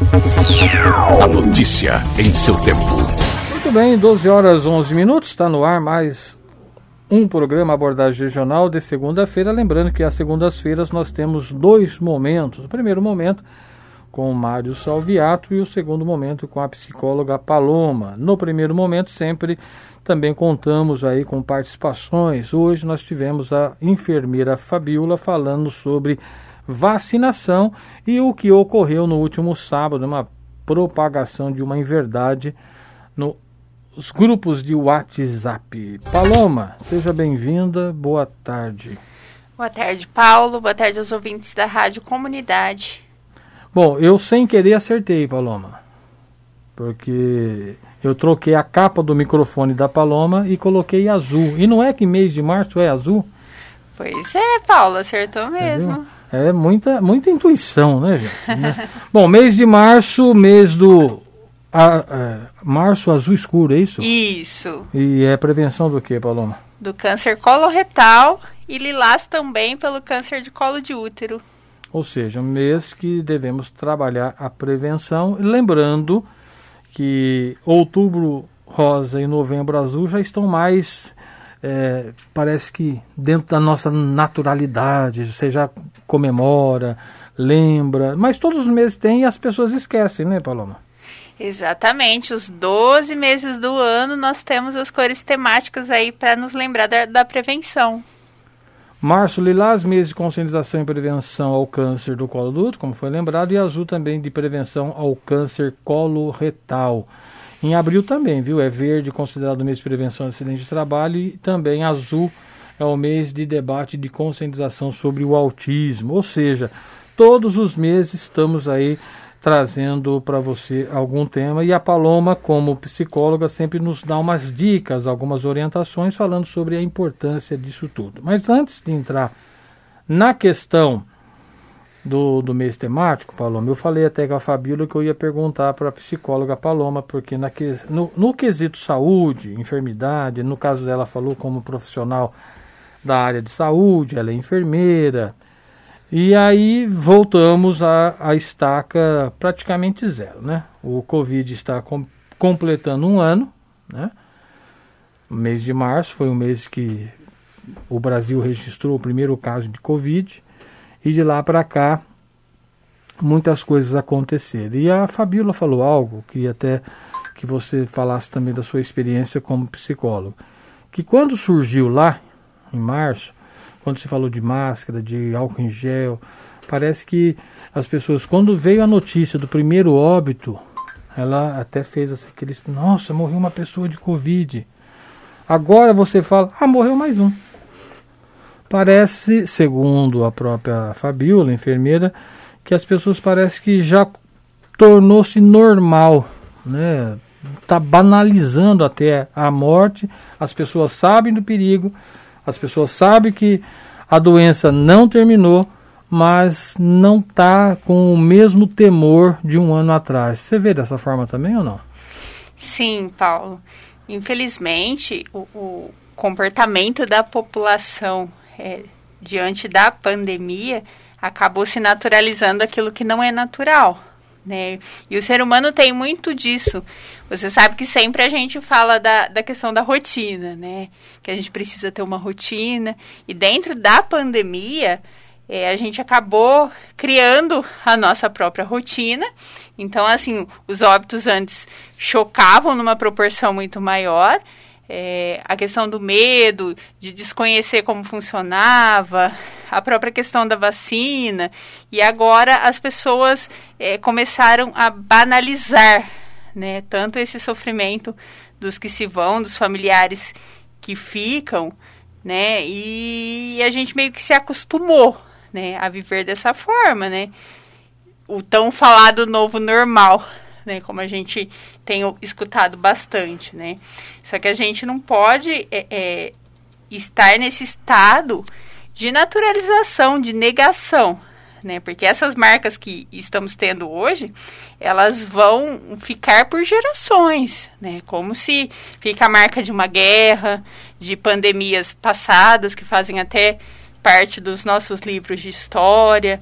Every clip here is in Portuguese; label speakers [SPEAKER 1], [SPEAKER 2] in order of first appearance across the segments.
[SPEAKER 1] A notícia em seu tempo.
[SPEAKER 2] Muito bem, 12 horas 11 minutos, está no ar mais um programa abordagem regional de segunda-feira. Lembrando que às segundas-feiras nós temos dois momentos. O primeiro momento com o Mário Salviato e o segundo momento com a psicóloga Paloma. No primeiro momento, sempre também contamos aí com participações. Hoje nós tivemos a enfermeira Fabiola falando sobre vacinação e o que ocorreu no último sábado, uma propagação de uma inverdade nos grupos de WhatsApp. Paloma, seja bem-vinda, boa tarde.
[SPEAKER 3] Boa tarde, Paulo. Boa tarde aos ouvintes da Rádio Comunidade.
[SPEAKER 2] Bom, eu sem querer acertei, Paloma. Porque eu troquei a capa do microfone da Paloma e coloquei azul. E não é que mês de março é azul?
[SPEAKER 3] Pois é, Paulo, acertou mesmo.
[SPEAKER 2] É muita, muita intuição, né, gente? Bom, mês de março, mês do. A, a, março azul escuro, é isso?
[SPEAKER 3] Isso.
[SPEAKER 2] E é prevenção do que, Paloma?
[SPEAKER 3] Do câncer coloretal e lilás também pelo câncer de colo de útero.
[SPEAKER 2] Ou seja, um mês que devemos trabalhar a prevenção, lembrando que outubro rosa e novembro azul já estão mais é, parece que dentro da nossa naturalidade, você já comemora, lembra, mas todos os meses tem e as pessoas esquecem, né, Paloma?
[SPEAKER 3] Exatamente, os 12 meses do ano nós temos as cores temáticas aí para nos lembrar da, da prevenção.
[SPEAKER 2] Março, lilás, mês de conscientização e prevenção ao câncer do colo do útero, como foi lembrado, e azul também de prevenção ao câncer coloretal. Em abril também, viu? É verde, considerado mês de prevenção de acidente de trabalho, e também azul é o mês de debate de conscientização sobre o autismo. Ou seja, todos os meses estamos aí trazendo para você algum tema e a Paloma, como psicóloga, sempre nos dá umas dicas, algumas orientações falando sobre a importância disso tudo. Mas antes de entrar na questão do, do mês temático, Paloma, eu falei até com a Fabíola que eu ia perguntar para a psicóloga Paloma, porque na, no, no quesito saúde, enfermidade, no caso dela falou como profissional da área de saúde, ela é enfermeira, e aí voltamos à, à estaca praticamente zero, né? O Covid está com, completando um ano, né? O mês de março foi o mês que o Brasil registrou o primeiro caso de Covid e de lá para cá muitas coisas aconteceram. E a Fabíola falou algo, queria até que você falasse também da sua experiência como psicólogo, que quando surgiu lá em março quando se falou de máscara, de álcool em gel. Parece que as pessoas, quando veio a notícia do primeiro óbito, ela até fez aqueles, nossa, morreu uma pessoa de Covid. Agora você fala, ah, morreu mais um. Parece, segundo a própria Fabiola, enfermeira, que as pessoas parece que já tornou-se normal, né? Tá banalizando até a morte. As pessoas sabem do perigo, as pessoas sabem que a doença não terminou, mas não está com o mesmo temor de um ano atrás. Você vê dessa forma também ou não?
[SPEAKER 3] Sim, Paulo. Infelizmente, o, o comportamento da população é, diante da pandemia acabou se naturalizando aquilo que não é natural. Né? E o ser humano tem muito disso. Você sabe que sempre a gente fala da, da questão da rotina, né? Que a gente precisa ter uma rotina. E dentro da pandemia, é, a gente acabou criando a nossa própria rotina. Então, assim, os óbitos antes chocavam numa proporção muito maior. É, a questão do medo, de desconhecer como funcionava, a própria questão da vacina, e agora as pessoas é, começaram a banalizar né, tanto esse sofrimento dos que se vão, dos familiares que ficam, né, e a gente meio que se acostumou né, a viver dessa forma, né, o tão falado novo normal. Né, como a gente tem escutado bastante, né? Só que a gente não pode é, é, estar nesse estado de naturalização, de negação, né? Porque essas marcas que estamos tendo hoje, elas vão ficar por gerações, né? Como se fica a marca de uma guerra, de pandemias passadas que fazem até parte dos nossos livros de história,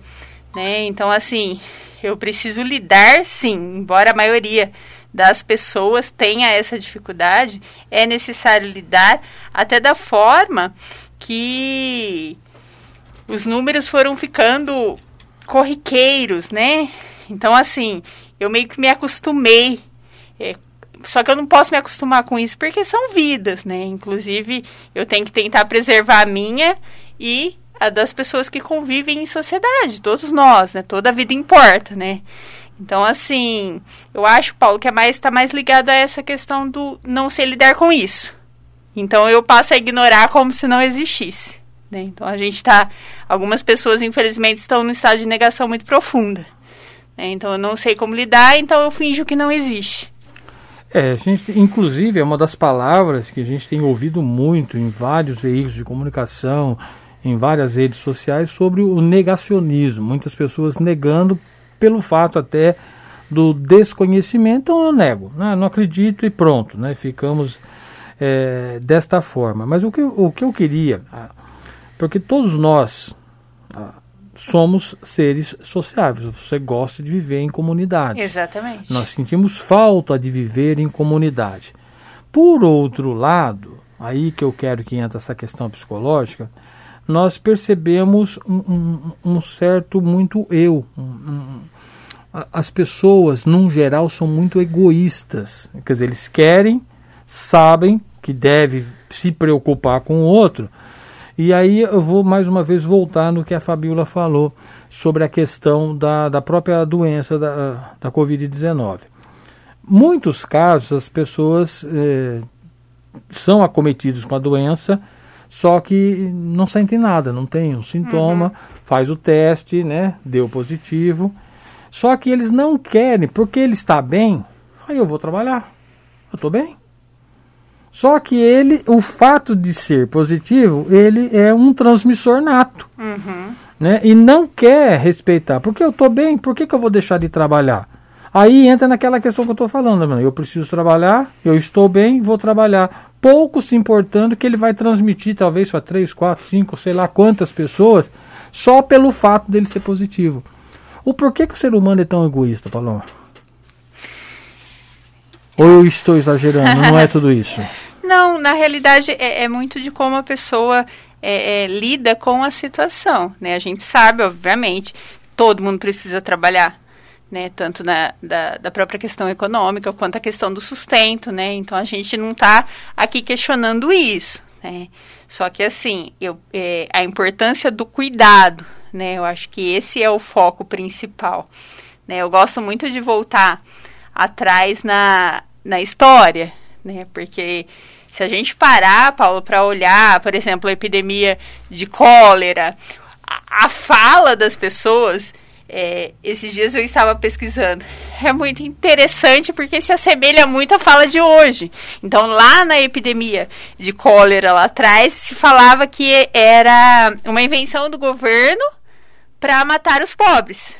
[SPEAKER 3] né? Então, assim, eu preciso lidar, sim, embora a maioria das pessoas tenha essa dificuldade, é necessário lidar até da forma que os números foram ficando corriqueiros, né? Então, assim, eu meio que me acostumei. É, só que eu não posso me acostumar com isso porque são vidas, né? Inclusive, eu tenho que tentar preservar a minha e a das pessoas que convivem em sociedade, todos nós, né? Toda a vida importa, né? Então, assim, eu acho, Paulo, que é mais está mais ligado a essa questão do não sei lidar com isso. Então, eu passo a ignorar como se não existisse. Né? Então, a gente está. Algumas pessoas, infelizmente, estão no estado de negação muito profunda. Né? Então, eu não sei como lidar, então eu finjo que não existe.
[SPEAKER 2] É, a gente, inclusive, é uma das palavras que a gente tem ouvido muito em vários veículos de comunicação, em várias redes sociais, sobre o negacionismo. Muitas pessoas negando pelo fato até do desconhecimento, então eu nego, né? não acredito e pronto, né? ficamos é, desta forma. Mas o que, o que eu queria, ah, porque todos nós ah, somos seres sociáveis, você gosta de viver em comunidade.
[SPEAKER 3] Exatamente.
[SPEAKER 2] Nós sentimos falta de viver em comunidade. Por outro lado, aí que eu quero que entre essa questão psicológica, nós percebemos um, um, um certo muito eu. Um, as pessoas, num geral, são muito egoístas. Quer dizer, eles querem, sabem que deve se preocupar com o outro. E aí eu vou mais uma vez voltar no que a Fabiola falou sobre a questão da, da própria doença da, da Covid-19. Muitos casos as pessoas eh, são acometidas com a doença só que não sentem nada, não tem um sintoma, uhum. faz o teste, né? Deu positivo. Só que eles não querem, porque ele está bem, aí eu vou trabalhar. Eu estou bem. Só que ele, o fato de ser positivo, ele é um transmissor nato. Uhum. Né? E não quer respeitar. Porque eu estou bem, por que, que eu vou deixar de trabalhar? Aí entra naquela questão que eu estou falando, mano. Eu preciso trabalhar, eu estou bem, vou trabalhar pouco se importando que ele vai transmitir talvez para 3, 4, 5, sei lá quantas pessoas, só pelo fato dele ser positivo. O porquê que o ser humano é tão egoísta, Paloma? Ou eu estou exagerando? Não é tudo isso?
[SPEAKER 3] Não, na realidade é, é muito de como a pessoa é, é, lida com a situação. Né? A gente sabe, obviamente, todo mundo precisa trabalhar né, tanto na, da, da, própria questão econômica quanto a questão do sustento, né, então a gente não está aqui questionando isso, né, só que assim, eu, é, a importância do cuidado, né, eu acho que esse é o foco principal, né, eu gosto muito de voltar atrás na, na história, né, porque se a gente parar, Paulo, para olhar, por exemplo, a epidemia de cólera, a, a fala das pessoas é, esses dias eu estava pesquisando. É muito interessante porque se assemelha muito à fala de hoje. Então, lá na epidemia de cólera lá atrás, se falava que era uma invenção do governo para matar os pobres.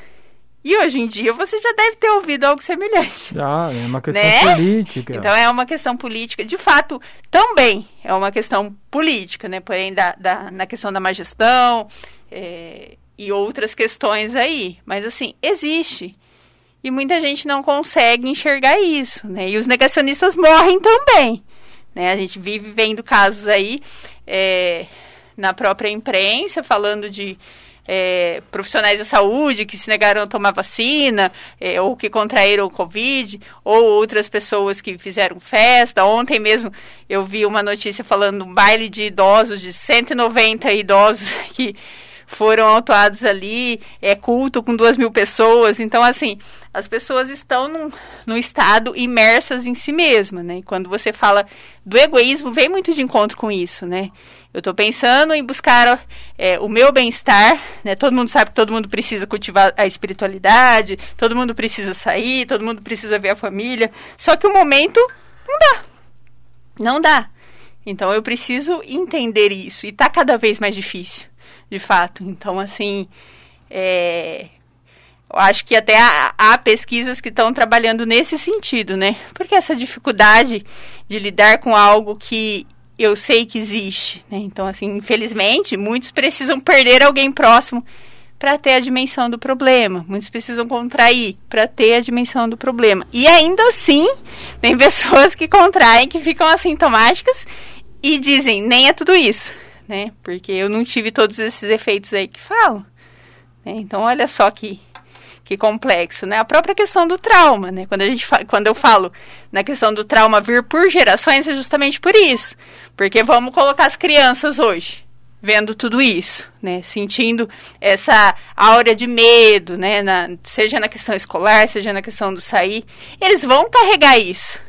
[SPEAKER 3] E hoje em dia você já deve ter ouvido algo semelhante.
[SPEAKER 2] Já, é uma questão né? política.
[SPEAKER 3] Então é uma questão política. De fato, também é uma questão política, né? Porém, da, da na questão da má gestão, é, e outras questões aí. Mas assim, existe. E muita gente não consegue enxergar isso, né? E os negacionistas morrem também. Né? A gente vive vendo casos aí é, na própria imprensa falando de é, profissionais da saúde que se negaram a tomar vacina, é, ou que contraíram o Covid, ou outras pessoas que fizeram festa. Ontem mesmo eu vi uma notícia falando um baile de idosos, de 190 idosos que foram autuados ali, é culto com duas mil pessoas. Então, assim, as pessoas estão num, num estado imersas em si mesmas, né? E quando você fala do egoísmo, vem muito de encontro com isso, né? Eu estou pensando em buscar é, o meu bem-estar, né? Todo mundo sabe que todo mundo precisa cultivar a espiritualidade, todo mundo precisa sair, todo mundo precisa ver a família. Só que o momento não dá. Não dá. Então eu preciso entender isso. E está cada vez mais difícil de fato. Então, assim, é, eu acho que até há, há pesquisas que estão trabalhando nesse sentido, né? Porque essa dificuldade de lidar com algo que eu sei que existe, né? Então, assim, infelizmente, muitos precisam perder alguém próximo para ter a dimensão do problema. Muitos precisam contrair para ter a dimensão do problema. E ainda assim, tem pessoas que contraem que ficam assintomáticas e dizem, nem é tudo isso, né? Porque eu não tive todos esses efeitos aí que falam. Né? Então, olha só que que complexo, né? A própria questão do trauma, né? Quando a gente quando eu falo na questão do trauma vir por gerações é justamente por isso, porque vamos colocar as crianças hoje vendo tudo isso, né? Sentindo essa aura de medo, né? Na, seja na questão escolar, seja na questão do sair, eles vão carregar isso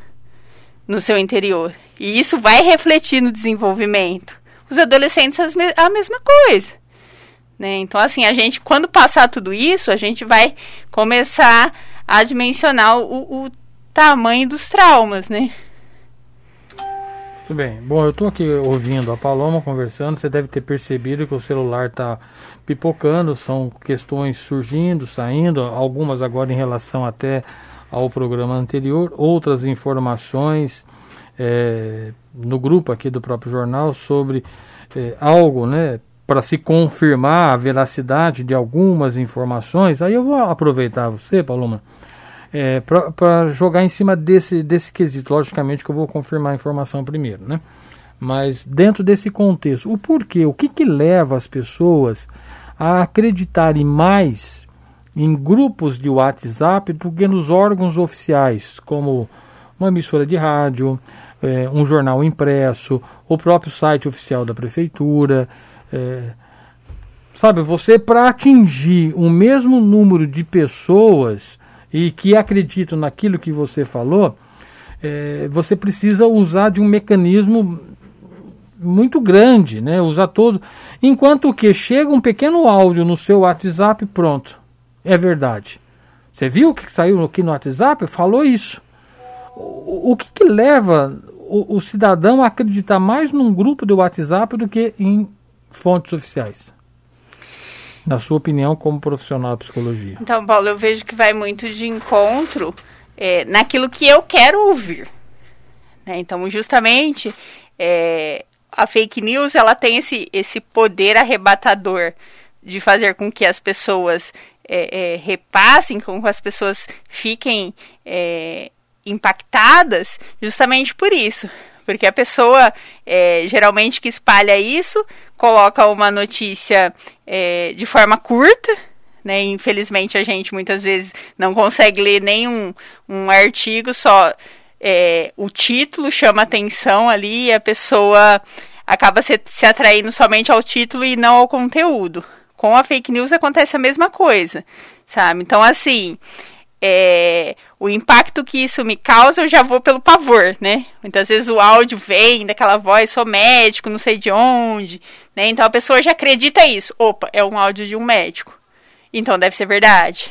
[SPEAKER 3] no seu interior e isso vai refletir no desenvolvimento. Os adolescentes a mesma coisa. Né? Então, assim, a gente, quando passar tudo isso, a gente vai começar a dimensionar o, o tamanho dos traumas, né?
[SPEAKER 2] Muito bem. Bom, eu estou aqui ouvindo a Paloma conversando. Você deve ter percebido que o celular está pipocando, são questões surgindo, saindo, algumas agora em relação até ao programa anterior, outras informações é, no grupo aqui do próprio jornal sobre é, algo, né, para se confirmar a veracidade de algumas informações, aí eu vou aproveitar você, Paloma, é, para jogar em cima desse, desse quesito. Logicamente que eu vou confirmar a informação primeiro, né? Mas dentro desse contexto, o porquê, o que, que leva as pessoas a acreditarem mais em grupos de WhatsApp do que nos órgãos oficiais, como uma emissora de rádio, é, um jornal impresso, o próprio site oficial da prefeitura. É, sabe, você para atingir o mesmo número de pessoas e que acreditam naquilo que você falou, é, você precisa usar de um mecanismo muito grande, né? Usar todo. Enquanto que chega um pequeno áudio no seu WhatsApp, pronto, é verdade. Você viu o que saiu aqui no WhatsApp? Falou isso. O, o que, que leva o, o cidadão a acreditar mais num grupo de WhatsApp do que em fontes oficiais? Na sua opinião, como profissional de psicologia.
[SPEAKER 3] Então, Paulo, eu vejo que vai muito de encontro é, naquilo que eu quero ouvir. Né? Então, justamente, é, a fake news ela tem esse, esse poder arrebatador de fazer com que as pessoas é, é, repassem, com que as pessoas fiquem é, impactadas, justamente por isso. Porque a pessoa, é, geralmente, que espalha isso, coloca uma notícia é, de forma curta, né? Infelizmente, a gente muitas vezes não consegue ler nenhum um artigo, só é, o título chama atenção ali e a pessoa acaba se, se atraindo somente ao título e não ao conteúdo. Com a fake news acontece a mesma coisa, sabe? Então, assim, é, o impacto que isso me causa, eu já vou pelo pavor, né? Muitas vezes o áudio vem daquela voz, sou médico, não sei de onde, né? Então a pessoa já acredita isso. Opa, é um áudio de um médico. Então deve ser verdade,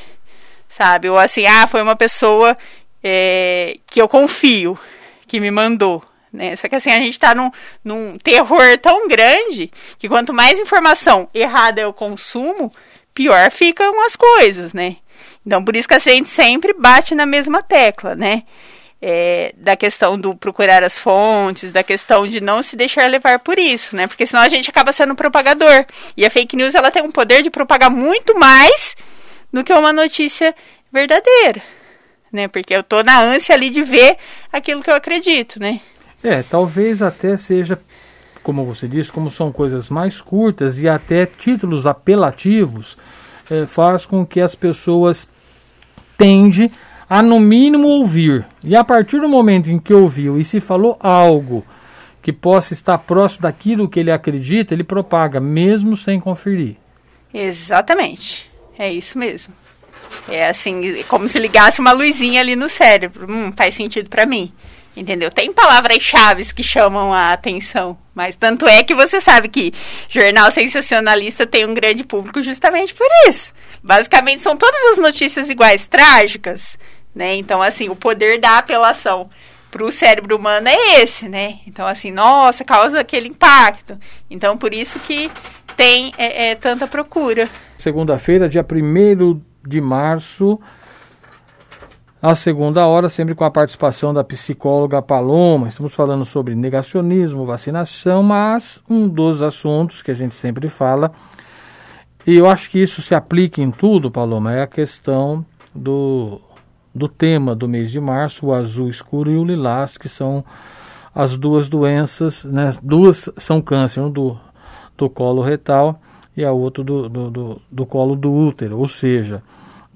[SPEAKER 3] sabe? Ou assim, ah, foi uma pessoa é, que eu confio, que me mandou. Né? Só que assim, a gente está num, num terror tão grande que quanto mais informação errada eu consumo, pior ficam as coisas, né? Então, por isso que a gente sempre bate na mesma tecla, né? É, da questão do procurar as fontes, da questão de não se deixar levar por isso, né? Porque senão a gente acaba sendo propagador. E a fake news ela tem um poder de propagar muito mais do que uma notícia verdadeira, né? Porque eu tô na ânsia ali de ver aquilo que eu acredito, né?
[SPEAKER 2] É, talvez até seja, como você disse, como são coisas mais curtas e até títulos apelativos, é, faz com que as pessoas tende a no mínimo ouvir. E a partir do momento em que ouviu e se falou algo que possa estar próximo daquilo que ele acredita, ele propaga, mesmo sem conferir.
[SPEAKER 3] Exatamente. É isso mesmo. É assim, como se ligasse uma luzinha ali no cérebro. Hum, faz sentido para mim. Entendeu? Tem palavras-chave que chamam a atenção, mas tanto é que você sabe que jornal sensacionalista tem um grande público justamente por isso. Basicamente são todas as notícias iguais, trágicas, né? Então, assim, o poder da apelação para o cérebro humano é esse, né? Então, assim, nossa, causa aquele impacto. Então, por isso que tem é, é, tanta procura.
[SPEAKER 2] Segunda-feira, dia 1 de março, a segunda hora, sempre com a participação da psicóloga Paloma. Estamos falando sobre negacionismo, vacinação, mas um dos assuntos que a gente sempre fala E eu acho que isso se aplica em tudo, Paloma, é a questão do, do tema do mês de março, o azul escuro e o lilás, que são as duas doenças, né? Duas são câncer, um do, do colo retal e a outra do, do, do, do colo do útero, ou seja,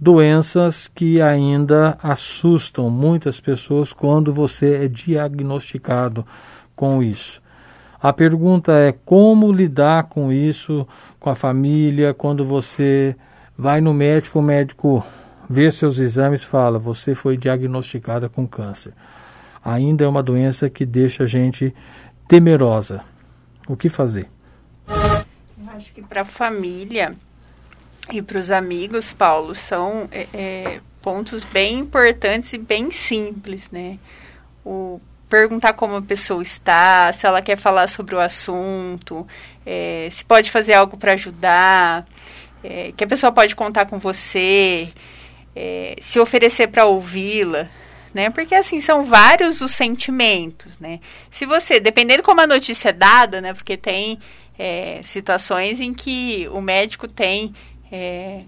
[SPEAKER 2] doenças que ainda assustam muitas pessoas quando você é diagnosticado com isso. A pergunta é como lidar com isso, com a família, quando você vai no médico, o médico vê seus exames fala: você foi diagnosticada com câncer. Ainda é uma doença que deixa a gente temerosa. O que fazer?
[SPEAKER 3] Eu acho que para a família e para os amigos, Paulo, são é, é, pontos bem importantes e bem simples, né? O perguntar como a pessoa está, se ela quer falar sobre o assunto, é, se pode fazer algo para ajudar, é, que a pessoa pode contar com você, é, se oferecer para ouvi-la, né? Porque assim são vários os sentimentos, né? Se você, dependendo como a notícia é dada, né? Porque tem é, situações em que o médico tem é,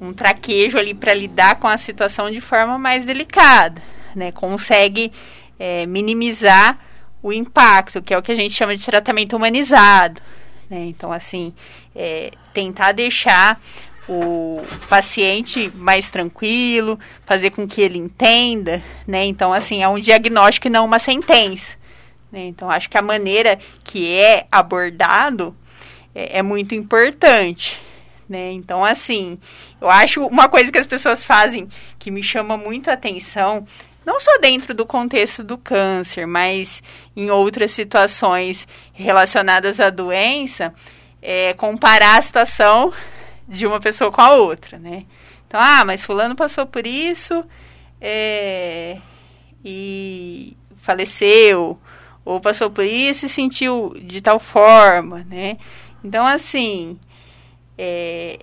[SPEAKER 3] um traquejo ali para lidar com a situação de forma mais delicada, né? Consegue é, minimizar o impacto, que é o que a gente chama de tratamento humanizado. Né? Então, assim, é, tentar deixar o paciente mais tranquilo, fazer com que ele entenda, né? Então, assim, é um diagnóstico e não uma sentença. Né? Então, acho que a maneira que é abordado é, é muito importante. Né? Então, assim, eu acho uma coisa que as pessoas fazem que me chama muito a atenção não só dentro do contexto do câncer, mas em outras situações relacionadas à doença, é comparar a situação de uma pessoa com a outra, né? Então, ah, mas fulano passou por isso é, e faleceu, ou passou por isso e sentiu de tal forma, né? Então, assim, é,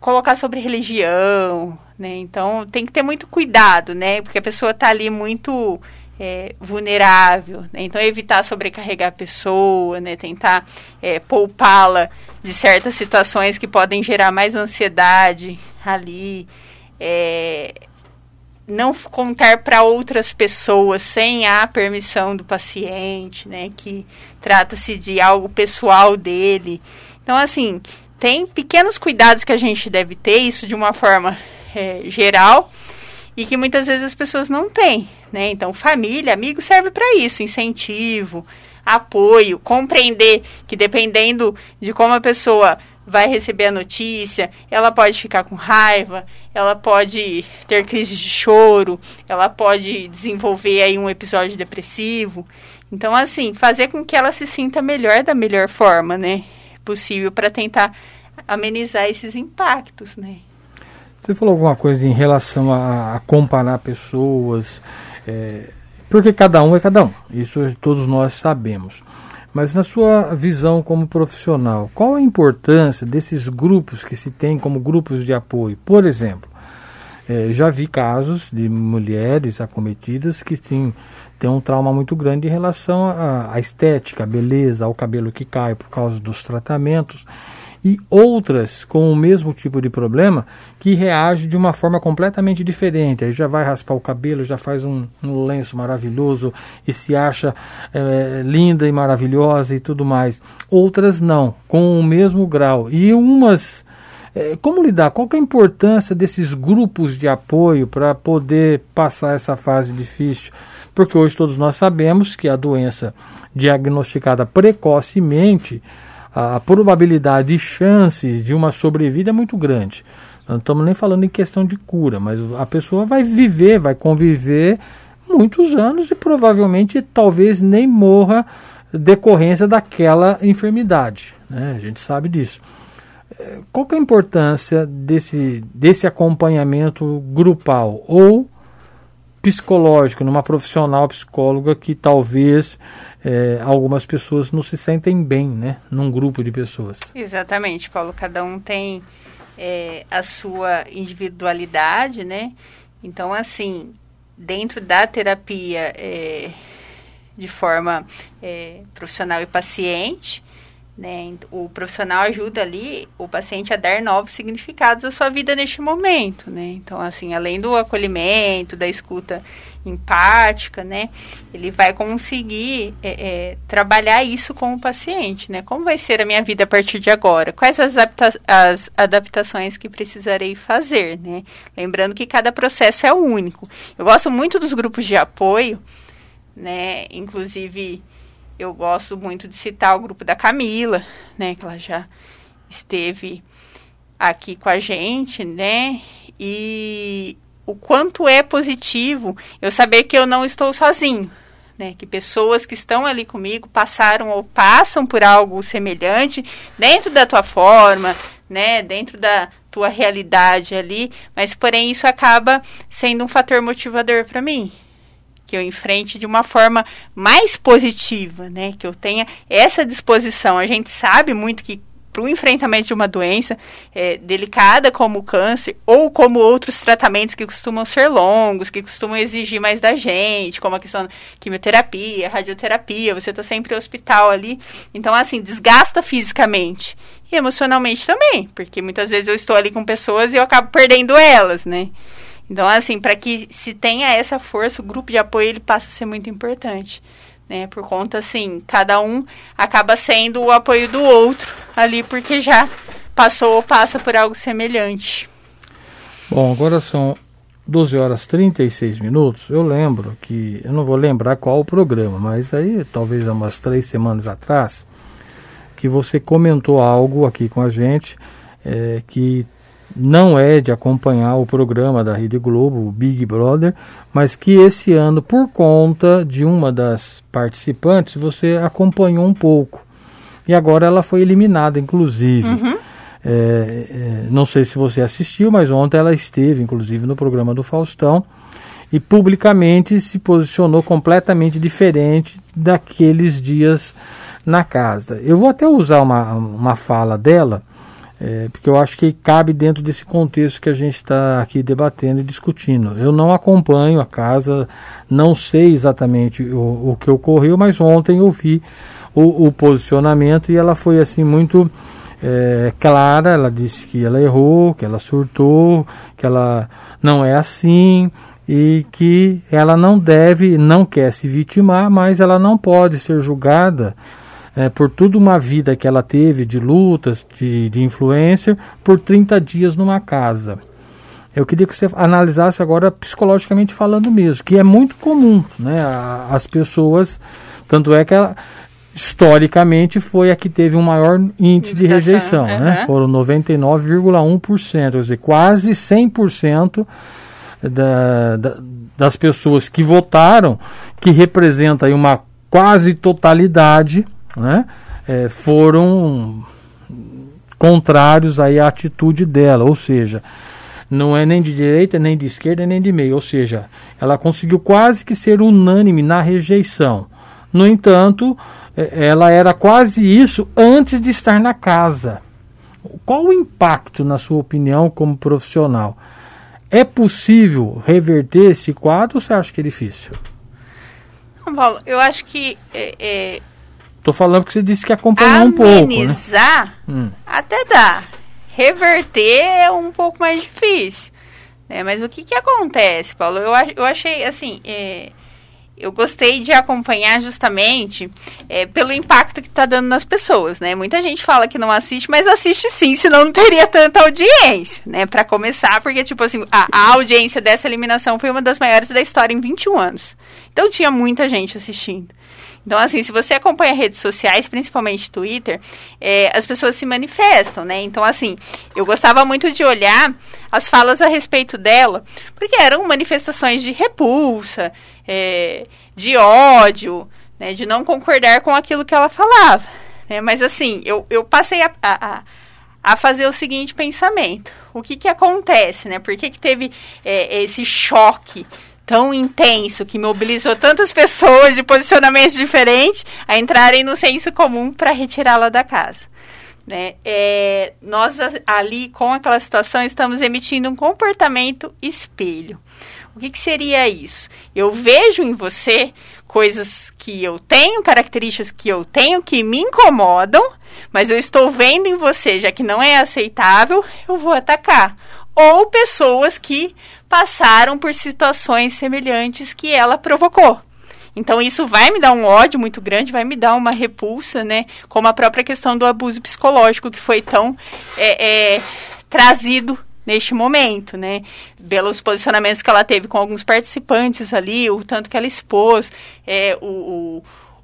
[SPEAKER 3] colocar sobre religião, né? Então tem que ter muito cuidado, né? Porque a pessoa está ali muito é, vulnerável, né? então evitar sobrecarregar a pessoa, né? Tentar é, poupá-la de certas situações que podem gerar mais ansiedade ali. É, não contar para outras pessoas sem a permissão do paciente, né? Que trata-se de algo pessoal dele. Então, assim, tem pequenos cuidados que a gente deve ter, isso de uma forma é, geral, e que muitas vezes as pessoas não têm, né? Então, família, amigo serve para isso, incentivo, apoio, compreender que dependendo de como a pessoa vai receber a notícia, ela pode ficar com raiva, ela pode ter crise de choro, ela pode desenvolver aí um episódio depressivo. Então, assim, fazer com que ela se sinta melhor da melhor forma, né? Possível para tentar amenizar esses impactos, né?
[SPEAKER 2] Você falou alguma coisa em relação a, a comparar pessoas, é, porque cada um é cada um, isso todos nós sabemos. Mas na sua visão como profissional, qual a importância desses grupos que se tem como grupos de apoio? Por exemplo, é, já vi casos de mulheres acometidas que têm, têm um trauma muito grande em relação à estética, à beleza, ao cabelo que cai por causa dos tratamentos e outras com o mesmo tipo de problema que reage de uma forma completamente diferente. Aí já vai raspar o cabelo, já faz um, um lenço maravilhoso e se acha é, linda e maravilhosa e tudo mais. Outras não, com o mesmo grau. E umas. É, como lidar? Qual é a importância desses grupos de apoio para poder passar essa fase difícil? Porque hoje todos nós sabemos que a doença diagnosticada precocemente a, probabilidade e chance de uma sobrevida é muito grande. Não estamos nem falando em questão de cura, mas a pessoa vai viver, vai conviver muitos anos e provavelmente talvez nem morra decorrência daquela enfermidade. Né? A gente sabe disso. Qual é a importância desse, desse acompanhamento grupal ou psicológico numa profissional psicóloga que talvez é, algumas pessoas não se sentem bem, né, num grupo de pessoas.
[SPEAKER 3] Exatamente, Paulo. Cada um tem é, a sua individualidade, né? Então, assim, dentro da terapia é, de forma profissional e paciente, Né? O profissional ajuda ali o paciente a dar novos significados à sua vida neste momento, né? Então, assim, além do acolhimento, da escuta empática, né? Ele vai conseguir é, é, trabalhar isso com o paciente, né? Como vai ser a minha vida a partir de agora? Quais as, as adaptações que precisarei fazer, né? Lembrando que cada processo é único. Eu gosto muito dos grupos de apoio, né? Inclusive eu gosto muito de citar o grupo da Camila, né, que ela já esteve aqui com a gente, né? E o quanto é positivo eu saber que eu não estou sozinho, né? Que pessoas que estão ali comigo passaram ou passam por algo semelhante dentro da tua forma, né? Dentro da tua realidade ali, mas porém isso acaba sendo um fator motivador para mim, que eu enfrente de uma forma mais positiva, né? Que eu tenha essa disposição. A gente sabe muito que para o enfrentamento de uma doença é, delicada como o câncer ou como outros tratamentos que costumam ser longos, que costumam exigir mais da gente, como a questão da quimioterapia, radioterapia, você está sempre no hospital ali. Então, assim, desgasta fisicamente e emocionalmente também, porque muitas vezes eu estou ali com pessoas e eu acabo perdendo elas, né? Então, assim, para que se tenha essa força, o grupo de apoio ele passa a ser muito importante. Né, por conta, assim, cada um acaba sendo o apoio do outro ali, porque já passou ou passa por algo semelhante.
[SPEAKER 2] Bom, agora são 12 horas 36 minutos. Eu lembro que, eu não vou lembrar qual o programa, mas aí talvez há umas três semanas atrás, que você comentou algo aqui com a gente é, que não é de acompanhar o programa da Rede Globo, o Big Brother, mas que esse ano, por conta de uma das participantes, você acompanhou um pouco. E agora ela foi eliminada, inclusive. Uhum. É, é, não sei se você assistiu, mas ontem ela esteve, inclusive, no programa do Faustão e publicamente se posicionou completamente diferente daqueles dias na casa. Eu vou até usar uma, uma fala dela é, porque eu acho que cabe dentro desse contexto que a gente está aqui debatendo e discutindo. Eu não acompanho a casa, não sei exatamente o, o que ocorreu, mas ontem eu vi o, o posicionamento e ela foi assim muito é, clara. Ela disse que ela errou, que ela surtou, que ela não é assim e que ela não deve, não quer se vitimar, mas ela não pode ser julgada é, por toda uma vida que ela teve de lutas, de, de influência, por 30 dias numa casa. Eu queria que você analisasse agora psicologicamente falando mesmo, que é muito comum, né? As pessoas, tanto é que ela, historicamente foi a que teve um maior índice de rejeição, uhum. né? Foram 99,1%, quer dizer, quase 100% da, da, das pessoas que votaram, que representa aí uma quase totalidade, né, é, foram contrários aí à atitude dela, ou seja, não é nem de direita, nem de esquerda, nem de meio, ou seja, ela conseguiu quase que ser unânime na rejeição. No entanto, é, ela era quase isso antes de estar na casa. Qual o impacto, na sua opinião, como profissional? É possível reverter esse quadro ou você acha que é difícil?
[SPEAKER 3] Paulo, eu acho que é, é
[SPEAKER 2] Tô falando que você disse que acompanhou um pouco. Né?
[SPEAKER 3] Amenizar
[SPEAKER 2] né?
[SPEAKER 3] até dá. Reverter é um pouco mais difícil. Né? Mas o que, que acontece, Paulo? Eu, eu achei assim. É, eu gostei de acompanhar justamente é, pelo impacto que está dando nas pessoas, né? Muita gente fala que não assiste, mas assiste sim, senão não teria tanta audiência, né? Para começar, porque, tipo assim, a, a, audiência dessa eliminação foi uma das maiores da história em 21 anos. Então tinha muita gente assistindo. Então, assim, se você acompanha redes sociais, principalmente Twitter, é, as pessoas se manifestam, né? Então, assim, eu gostava muito de olhar as falas a respeito dela, porque eram manifestações de repulsa, é, de ódio, né, de não concordar com aquilo que ela falava. Né? Mas, assim, eu, eu passei a, a, a fazer o seguinte pensamento. O que que acontece, né? Por que que teve é, esse choque tão intenso que mobilizou tantas pessoas de posicionamentos diferentes a entrarem no senso comum para retirá-la da casa. Né? É, nós ali com aquela situação estamos emitindo um comportamento espelho. O que, que seria isso? Eu vejo em você coisas que eu tenho, características que eu tenho que me incomodam, mas eu estou vendo em você, já que não é aceitável, eu vou atacar. Ou pessoas que passaram por situações semelhantes que ela provocou. Então isso vai me dar um ódio muito grande, vai me dar uma repulsa, né? Como a própria questão do abuso psicológico que foi tão é, é, trazido neste momento, né? Pelos posicionamentos que ela teve com alguns participantes ali, o tanto que ela expôs, é, o,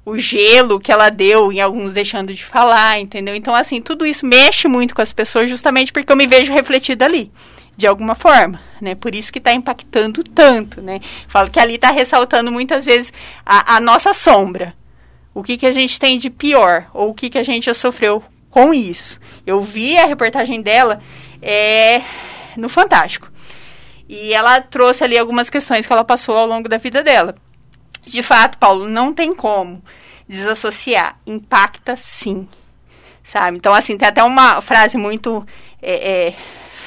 [SPEAKER 3] o, o, gelo que ela deu em alguns deixando de falar, entendeu? Então, assim, tudo isso mexe muito com as pessoas justamente porque eu me vejo refletida ali de alguma forma, né? Por isso que está impactando tanto, né? Falo que ali está ressaltando muitas vezes a, a, nossa sombra. O que, que a gente tem de pior, ou o que, que a gente já sofreu com isso. Eu vi a reportagem dela é, no Fantástico. E ela trouxe ali algumas questões que ela passou ao longo da vida dela. De fato, Paulo, não tem como desassociar. Impacta sim. Sabe? Então, assim, tem até uma frase muito é, é,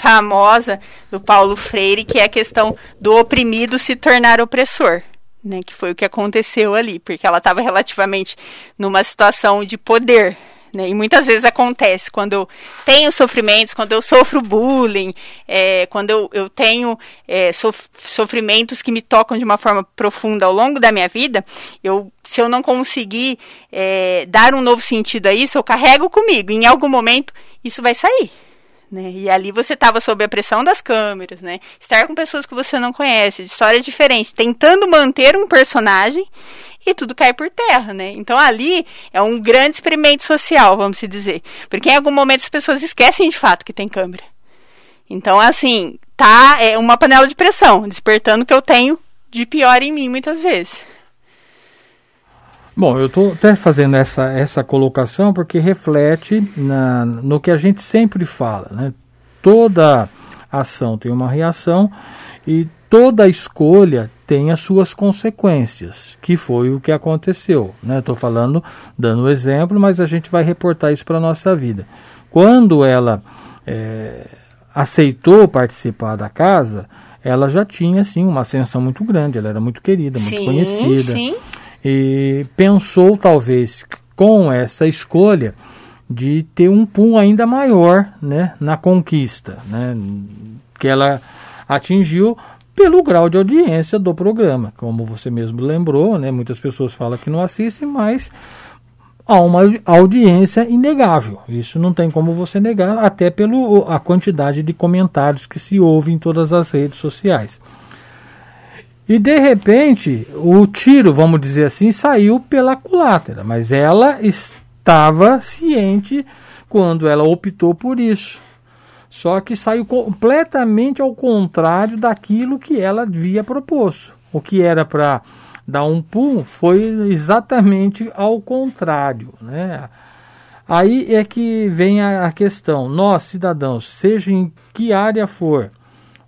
[SPEAKER 3] famosa do Paulo Freire, que é a questão do oprimido se tornar opressor. Né, que foi o que aconteceu ali, porque ela estava relativamente numa situação de poder, né? E muitas vezes acontece quando eu tenho sofrimentos, quando eu sofro bullying, é, quando eu, eu tenho é, sof sofrimentos que me tocam de uma forma profunda ao longo da minha vida, eu, se eu não conseguir é, dar um novo sentido a isso, eu carrego comigo. Em algum momento, isso vai sair. Né? E ali você estava sob a pressão das câmeras, né? Estar com pessoas que você não conhece, de histórias diferentes, tentando manter um personagem e tudo cai por terra, né? Então ali é um grande experimento social, vamos se dizer. Porque em algum momento as pessoas esquecem de fato que tem câmera. Então, assim, tá é uma panela de pressão, despertando o que eu tenho de pior em mim muitas vezes.
[SPEAKER 2] Bom, eu estou até fazendo essa, essa colocação porque reflete na, no que a gente sempre fala. Né? Toda ação tem uma reação e toda escolha tem as suas consequências, que foi o que aconteceu. Estou né? falando, dando o exemplo, mas a gente vai reportar isso para a nossa vida. Quando ela é, aceitou participar da casa, ela já tinha sim uma ascensão muito grande, ela era muito querida, muito sim, conhecida. Sim e pensou talvez com essa escolha de ter um pum ainda maior né, na conquista, né, que ela atingiu pelo grau de audiência do programa. Como você mesmo lembrou, né, muitas pessoas falam que não assistem, mas há uma audiência inegável. Isso não tem como você negar, até pela quantidade de comentários que se ouve em todas as redes sociais. E de repente, o tiro, vamos dizer assim, saiu pela culatra, mas ela estava ciente quando ela optou por isso. Só que saiu completamente ao contrário daquilo que ela havia proposto. O que era para dar um pum foi exatamente ao contrário, né? Aí é que vem a questão. Nós, cidadãos, seja em que área for,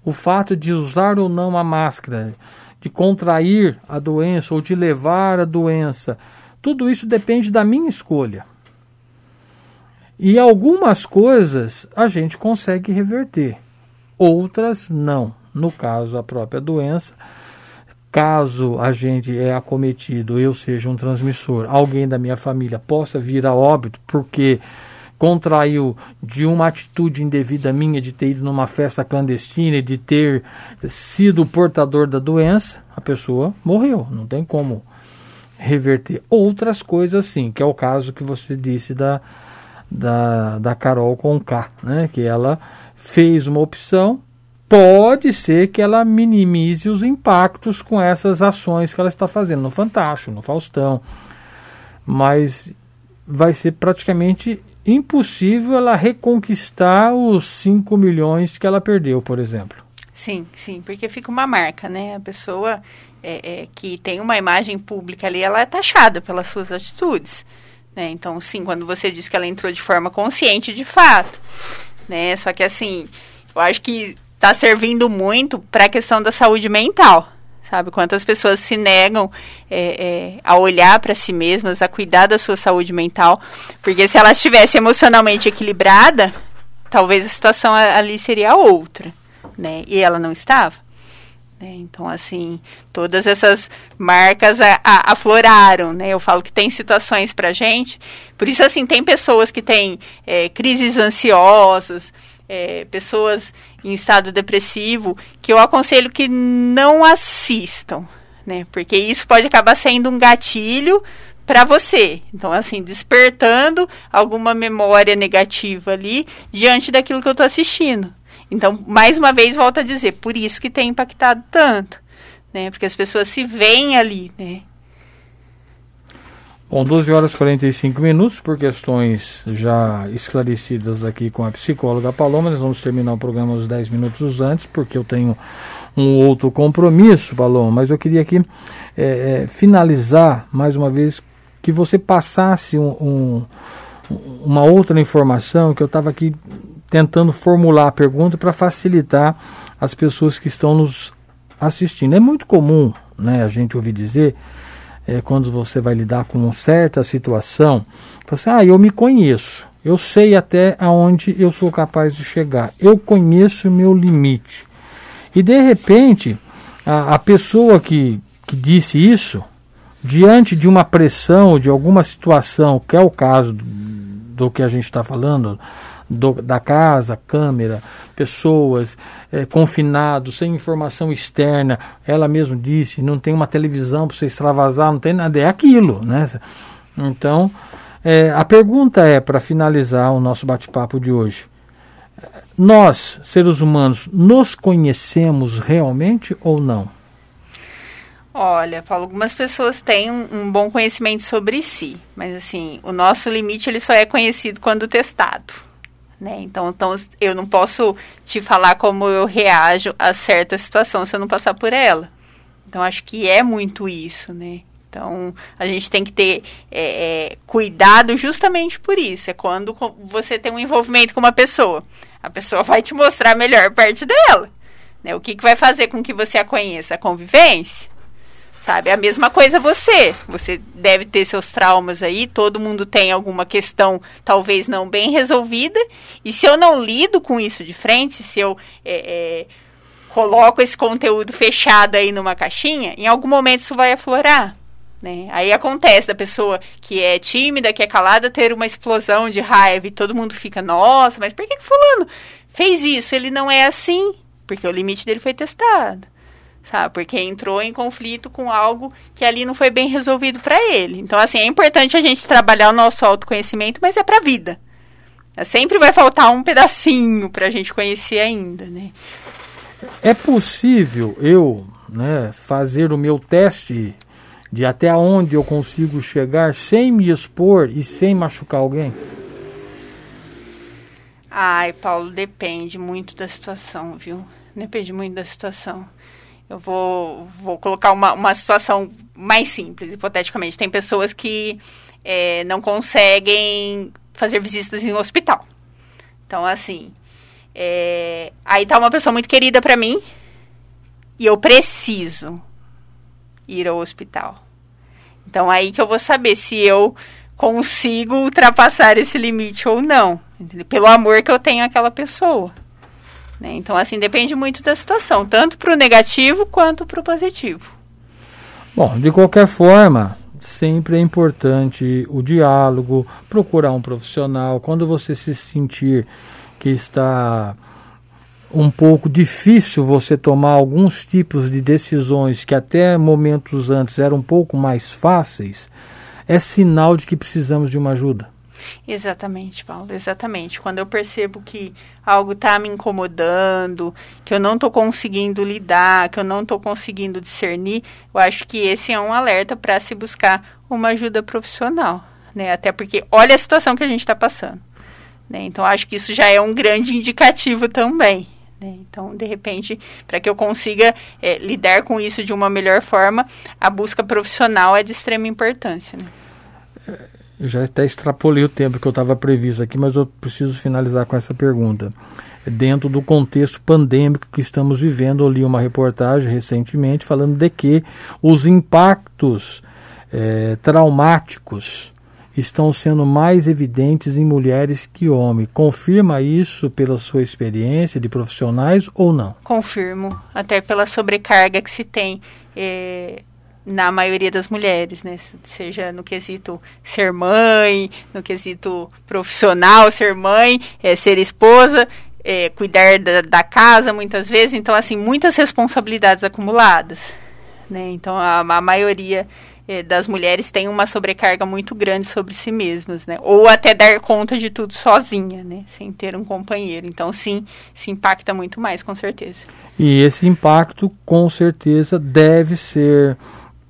[SPEAKER 2] o fato de usar ou não a máscara, de contrair a doença ou de levar a doença. Tudo isso depende da minha escolha. E algumas coisas a gente consegue reverter, outras não. No caso, a própria doença, caso a gente é acometido, eu seja um transmissor, alguém da minha família possa vir a óbito porque contraiu de uma atitude indevida minha de ter ido numa festa clandestina e de ter sido portador da doença, a pessoa morreu. Não tem como reverter. Outras coisas sim, que é o caso que você disse da, da, da Carol com K, né? que ela fez uma opção. Pode ser que ela minimize os impactos com essas ações que ela está fazendo no Fantástico, no Faustão. Mas vai ser praticamente impossível ela reconquistar os 5 milhões que ela perdeu, por exemplo.
[SPEAKER 3] Sim, sim, porque fica uma marca, né? A pessoa é, é, que tem uma imagem pública ali, ela é taxada pelas suas atitudes. Né? Então, sim, quando você diz que ela entrou de forma consciente, de fato. Né? Só que, assim, eu acho que está servindo muito para a questão da saúde mental sabe? Quantas pessoas se negam é, é, a olhar para si mesmas, a cuidar da sua saúde mental, porque se ela estivesse emocionalmente equilibrada, talvez a situação ali seria outra, né? E ela não estava. Né? Então, assim, todas essas marcas a, a, afloraram, né? Eu falo que tem situações para gente. Por isso, assim, tem pessoas que têm é, crises ansiosas, é, pessoas em estado depressivo, que eu aconselho que não assistam, né? Porque isso pode acabar sendo um gatilho para você. Então, assim, despertando alguma memória negativa ali diante daquilo que eu estou assistindo. Então, mais uma vez, volto a dizer, por isso que tem impactado tanto, né? Porque as pessoas se veem ali, né?
[SPEAKER 2] Bom, 12 horas e 45 minutos, por questões já esclarecidas aqui com a psicóloga Paloma, nós vamos terminar o programa uns 10 minutos antes, porque eu tenho um outro compromisso, Paloma, mas eu queria aqui é, é, finalizar, mais uma vez, que você passasse um, um, uma outra informação que eu estava aqui tentando formular a pergunta para facilitar as pessoas que estão nos assistindo. É muito comum né, a gente ouvir dizer, é, quando você vai lidar com certa situação, você, assim, ah, eu me conheço, eu sei até aonde eu sou capaz de chegar, eu conheço o meu limite. E de repente, a, a pessoa que, que disse isso, diante de uma pressão, de alguma situação, que é o caso do, do que a gente está falando, do, da casa, câmera, pessoas é, confinados, sem informação externa. Ela mesmo disse, não tem uma televisão para você extravasar, não tem nada, é aquilo, né? Então, é, a pergunta é, para finalizar o nosso bate-papo de hoje, nós, seres humanos, nos conhecemos realmente ou não?
[SPEAKER 3] Olha, Paulo, algumas pessoas têm um, um, bom conhecimento sobre si, mas assim, o nosso limite ele só é conhecido quando testado. Né? Então, então, eu não posso te falar como eu reajo a certa situação se eu não passar por ela. Então, acho que é muito isso, né? Então, a gente tem que ter é, é, cuidado justamente por isso. É quando você tem um envolvimento com uma pessoa. A pessoa vai te mostrar a melhor parte dela. Né? O que, que vai fazer com que você a conheça? A convivência sabe? A mesma coisa você. Você deve ter seus traumas aí, todo mundo tem alguma questão talvez não bem resolvida. E se eu não lido com isso de frente, se eu é, é, coloco esse conteúdo fechado aí numa caixinha, em algum momento isso vai aflorar. Né? Aí acontece da pessoa que é tímida, que é calada, ter uma explosão de raiva e todo mundo fica, nossa, mas por que, que fulano fez isso? Ele não é assim, porque o limite dele foi testado sabe? Porque entrou em conflito com algo que ali não foi bem resolvido para ele. Então, assim, é importante a gente trabalhar o nosso autoconhecimento, mas é para a vida. Sempre vai faltar um pedacinho para a gente conhecer ainda, né?
[SPEAKER 2] É possível eu né, fazer o meu teste de até onde eu consigo chegar sem me expor e sem machucar alguém?
[SPEAKER 3] Ai, Paulo, depende muito da situação, viu? Depende muito da situação. Eu vou, vou colocar uma, uma situação mais simples, hipoteticamente. Tem pessoas que é, não conseguem fazer visitas em hospital. Então, assim, é, aí tá uma pessoa muito querida para mim e eu preciso ir ao hospital. Então, aí que eu vou saber se eu consigo ultrapassar esse limite ou não. Pelo amor que eu tenho àquela pessoa. Né? Então, assim, depende muito da situação, tanto para o negativo quanto para o positivo.
[SPEAKER 2] Bom, de qualquer forma, sempre é importante o diálogo, procurar um profissional. Quando você se sentir que está um pouco difícil você tomar alguns tipos de decisões que até momentos antes eram um pouco mais fáceis, é sinal de que precisamos de uma ajuda.
[SPEAKER 3] Exatamente, Paulo, exatamente. Quando eu percebo que algo está me incomodando, que eu não estou conseguindo lidar, que eu não estou conseguindo discernir, eu acho que esse é um alerta para se buscar uma ajuda profissional, né? Até porque olha a situação que a gente está passando. Né? Então, acho que isso já é um grande indicativo também. Né? Então, de repente, para que eu consiga é, lidar com isso de uma melhor forma, a busca profissional é de extrema importância. Né?
[SPEAKER 2] Eu já até extrapolei o tempo que eu estava previsto aqui, mas eu preciso finalizar com essa pergunta. Dentro do contexto pandêmico que estamos vivendo, eu li uma reportagem recentemente falando de que os impactos é, traumáticos estão sendo mais evidentes em mulheres que homens. Confirma isso pela sua experiência de profissionais ou não?
[SPEAKER 3] Confirmo, até pela sobrecarga que se tem. É na maioria das mulheres, né? Seja no quesito ser mãe, no quesito profissional, ser mãe, é, ser esposa, é, cuidar da, da, casa muitas vezes. Então, assim, muitas responsabilidades acumuladas, né? Então, a, a maioria é, das mulheres tem uma sobrecarga muito grande sobre si mesmas, né? Ou até dar conta de tudo sozinha, né? Sem ter um companheiro. Então, sim, se impacta muito mais, com certeza.
[SPEAKER 2] E esse impacto, com certeza, deve ser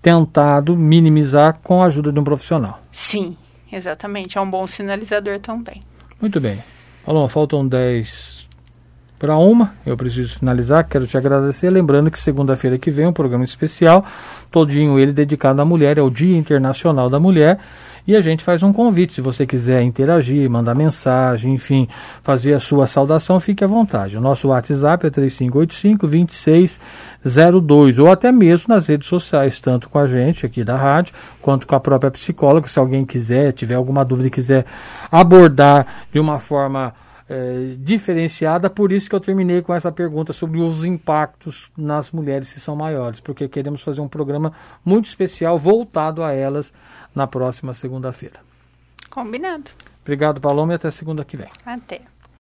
[SPEAKER 2] tentado minimizar com a ajuda de um profissional.
[SPEAKER 3] Sim, exatamente. É um bom sinalizador também.
[SPEAKER 2] Muito bem. Alô, faltam 10 para uma. Eu preciso finalizar. Quero te agradecer. Lembrando que segunda-feira que vem um programa especial, todinho ele dedicado à mulher, é o Dia Internacional da Mulher. E a gente faz um convite, se você quiser interagir, mandar mensagem, enfim, fazer a sua saudação, fique à vontade. O nosso WhatsApp é 3585-2602, ou até mesmo nas redes sociais, tanto com a gente aqui da rádio, quanto com a própria psicóloga, se alguém quiser, tiver alguma dúvida e quiser abordar de uma forma é, diferenciada, por isso que eu terminei com essa pergunta sobre os impactos nas mulheres que são maiores, porque queremos fazer um programa muito especial voltado a elas na próxima segunda-feira.
[SPEAKER 3] Combinado.
[SPEAKER 2] Obrigado, Paloma, e até segunda que vem.
[SPEAKER 3] Até.